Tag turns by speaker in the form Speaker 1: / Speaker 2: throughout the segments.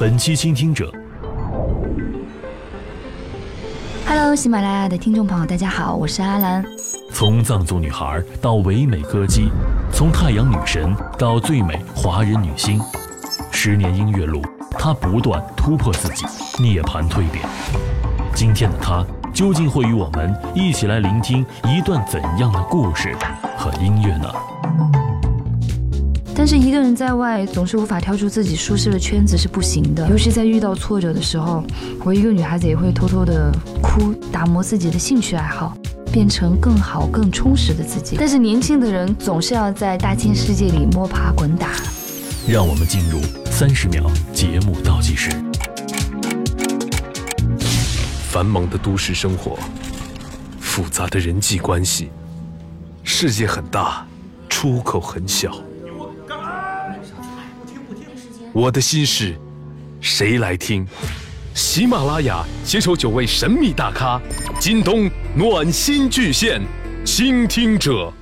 Speaker 1: 本期倾听者
Speaker 2: ，Hello，喜马拉雅的听众朋友，大家好，我是阿兰。
Speaker 1: 从藏族女孩到唯美歌姬，从太阳女神到最美华人女星，十年音乐路，她不断突破自己，涅槃蜕变。今天的她究竟会与我们一起来聆听一段怎样的故事和音乐呢？
Speaker 2: 但是一个人在外总是无法跳出自己舒适的圈子是不行的，尤其在遇到挫折的时候，我一个女孩子也会偷偷的哭，打磨自己的兴趣爱好，变成更好更充实的自己。但是年轻的人总是要在大千世界里摸爬滚打。
Speaker 1: 让我们进入三十秒节目倒计时。
Speaker 3: 繁忙的都市生活，复杂的人际关系，世界很大，出口很小。我的心事，谁来听？喜马拉雅携手九位神秘大咖，京东暖心巨献，倾听者，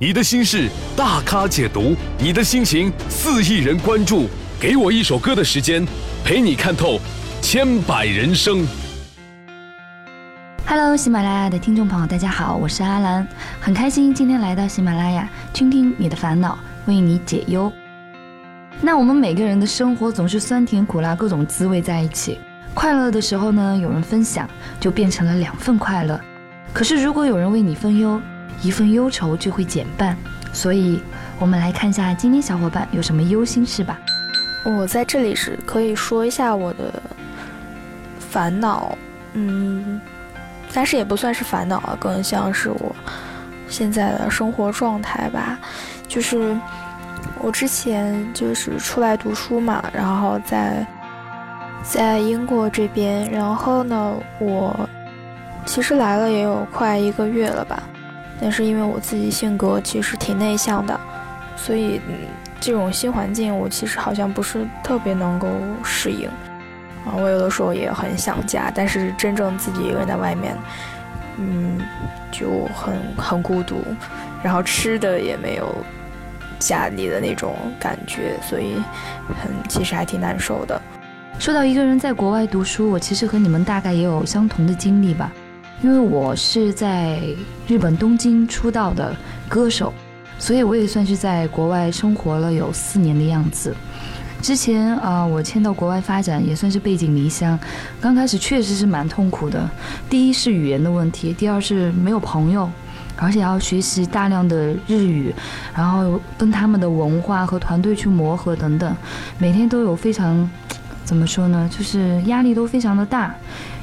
Speaker 3: 你的心事大咖解读，你的心情四亿人关注，给我一首歌的时间，陪你看透千百人生。
Speaker 2: Hello，喜马拉雅的听众朋友，大家好，我是阿兰，很开心今天来到喜马拉雅，倾听你的烦恼，为你解忧。那我们每个人的生活总是酸甜苦辣各种滋味在一起，快乐的时候呢，有人分享，就变成了两份快乐；可是如果有人为你分忧，一份忧愁就会减半。所以，我们来看一下今天小伙伴有什么忧心事吧。
Speaker 4: 我在这里是可以说一下我的烦恼，嗯，但是也不算是烦恼啊，更像是我现在的生活状态吧，就是。我之前就是出来读书嘛，然后在在英国这边，然后呢，我其实来了也有快一个月了吧，但是因为我自己性格其实挺内向的，所以这种新环境我其实好像不是特别能够适应啊。我有的时候也很想家，但是真正自己一个人在外面，嗯，就很很孤独，然后吃的也没有。家里的那种感觉，所以很其实还挺难受的。
Speaker 2: 说到一个人在国外读书，我其实和你们大概也有相同的经历吧，因为我是在日本东京出道的歌手，所以我也算是在国外生活了有四年的样子。之前啊，我迁到国外发展也算是背井离乡，刚开始确实是蛮痛苦的。第一是语言的问题，第二是没有朋友。而且要学习大量的日语，然后跟他们的文化和团队去磨合等等，每天都有非常，怎么说呢，就是压力都非常的大，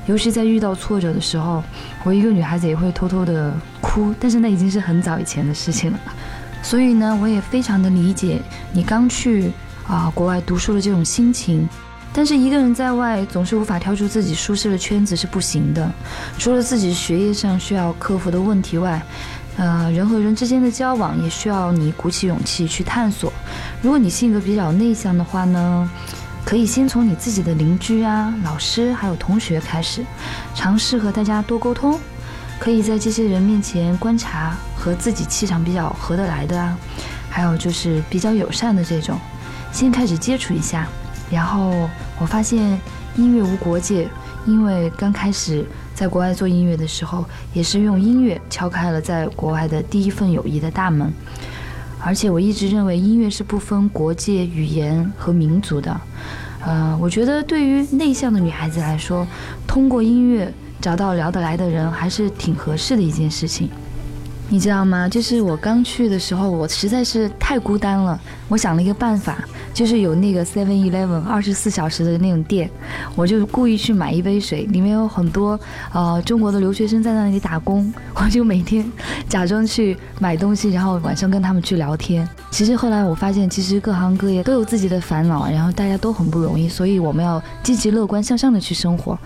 Speaker 2: 尤其在遇到挫折的时候，我一个女孩子也会偷偷的哭，但是那已经是很早以前的事情了。所以呢，我也非常的理解你刚去啊国外读书的这种心情。但是一个人在外总是无法跳出自己舒适的圈子是不行的，除了自己学业上需要克服的问题外，呃，人和人之间的交往也需要你鼓起勇气去探索。如果你性格比较内向的话呢，可以先从你自己的邻居啊、老师还有同学开始，尝试和大家多沟通，可以在这些人面前观察和自己气场比较合得来的啊，还有就是比较友善的这种，先开始接触一下。然后我发现音乐无国界，因为刚开始在国外做音乐的时候，也是用音乐敲开了在国外的第一份友谊的大门。而且我一直认为音乐是不分国界、语言和民族的。呃，我觉得对于内向的女孩子来说，通过音乐找到聊得来的人，还是挺合适的一件事情。你知道吗？就是我刚去的时候，我实在是太孤单了。我想了一个办法，就是有那个 Seven Eleven 二十四小时的那种店，我就故意去买一杯水，里面有很多呃中国的留学生在那里打工，我就每天假装去买东西，然后晚上跟他们去聊天。其实后来我发现，其实各行各业都有自己的烦恼，然后大家都很不容易，所以我们要积极乐观向上的去生活。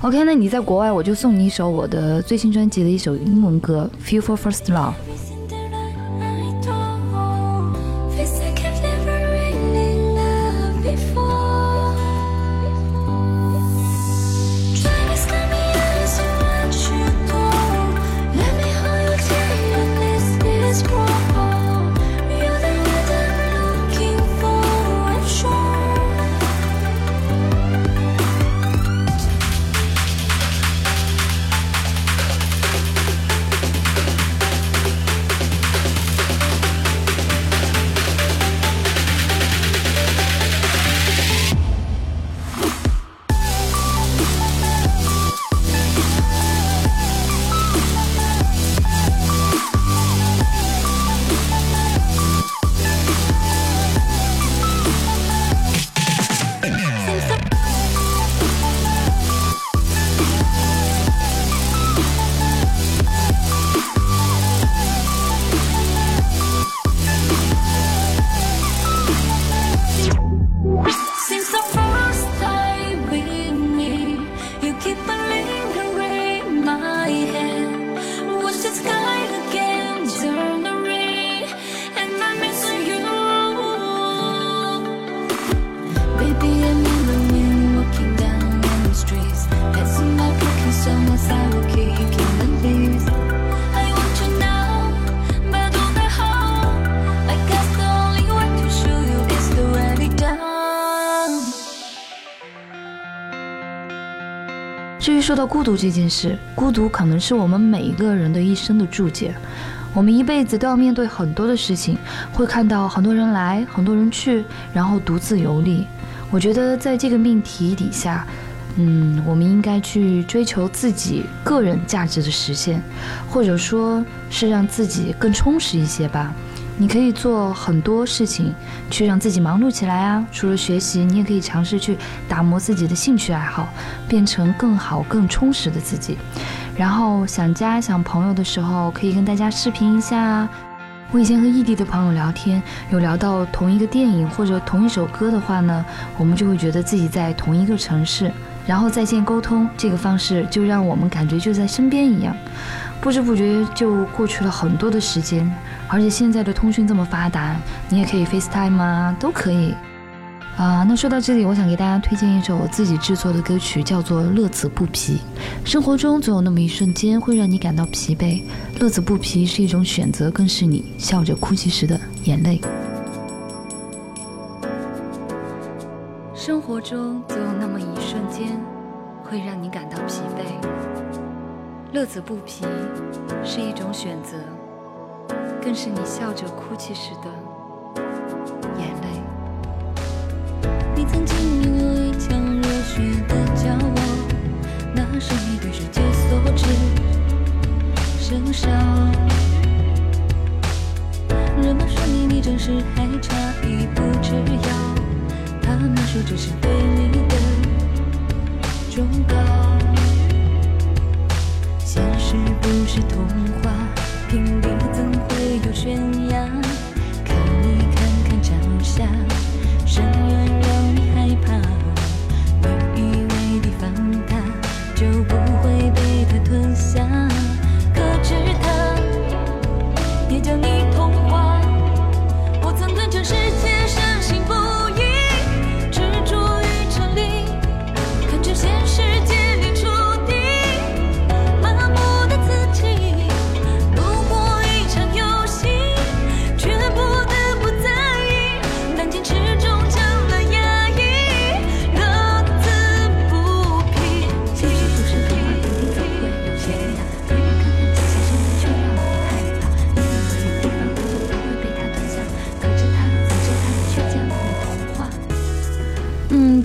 Speaker 2: OK，那你在国外，我就送你一首我的最新专辑的一首英文歌《Feel for First Love》。说到孤独这件事，孤独可能是我们每一个人的一生的注解。我们一辈子都要面对很多的事情，会看到很多人来，很多人去，然后独自游历。我觉得在这个命题底下，嗯，我们应该去追求自己个人价值的实现，或者说是让自己更充实一些吧。你可以做很多事情，去让自己忙碌起来啊。除了学习，你也可以尝试去打磨自己的兴趣爱好，变成更好、更充实的自己。然后想家想朋友的时候，可以跟大家视频一下。我以前和异地的朋友聊天，有聊到同一个电影或者同一首歌的话呢，我们就会觉得自己在同一个城市，然后在线沟通这个方式就让我们感觉就在身边一样。不知不觉就过去了很多的时间，而且现在的通讯这么发达，你也可以 FaceTime 啊，都可以。啊，那说到这里，我想给大家推荐一首我自己制作的歌曲，叫做《乐此不疲》。生活中总有那么一瞬间会让你感到疲惫，乐此不疲是一种选择，更是你笑着哭泣时的眼泪。生活中总有那么一瞬间会让你感到疲惫，乐此不疲是一种选择，更是你笑着哭泣时的眼泪。你。
Speaker 5: 曾经有一腔热血的骄傲，那是你对世界所知甚少。人们说你你真是们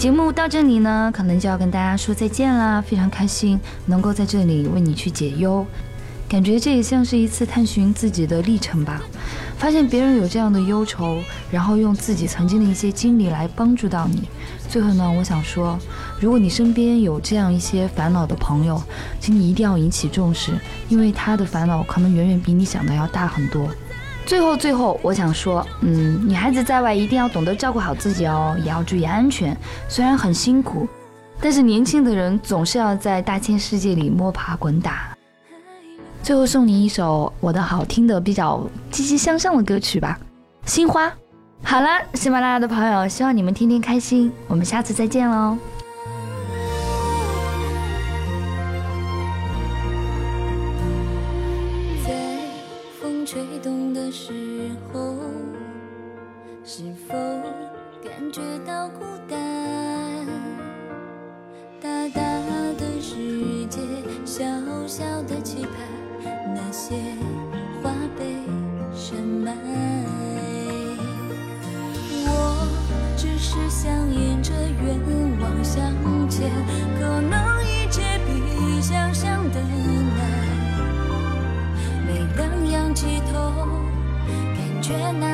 Speaker 2: 节目到这里呢，可能就要跟大家说再见啦。非常开心能够在这里为你去解忧，感觉这也像是一次探寻自己的历程吧。发现别人有这样的忧愁，然后用自己曾经的一些经历来帮助到你。最后呢，我想说，如果你身边有这样一些烦恼的朋友，请你一定要引起重视，因为他的烦恼可能远远比你想的要大很多。最后，最后，我想说，嗯，女孩子在外一定要懂得照顾好自己哦，也要注意安全。虽然很辛苦，但是年轻的人总是要在大千世界里摸爬滚打。最后送你一首我的好听的、比较积极向上的歌曲吧，《心花》。好了，喜马拉雅的朋友，希望你们天天开心，我们下次再见喽。时候是否感觉到孤单。大大的世界小小的期盼那
Speaker 5: 些
Speaker 2: 花被深
Speaker 5: 埋。
Speaker 2: 我
Speaker 5: 只是想
Speaker 2: 沿
Speaker 5: 着愿望向前却难。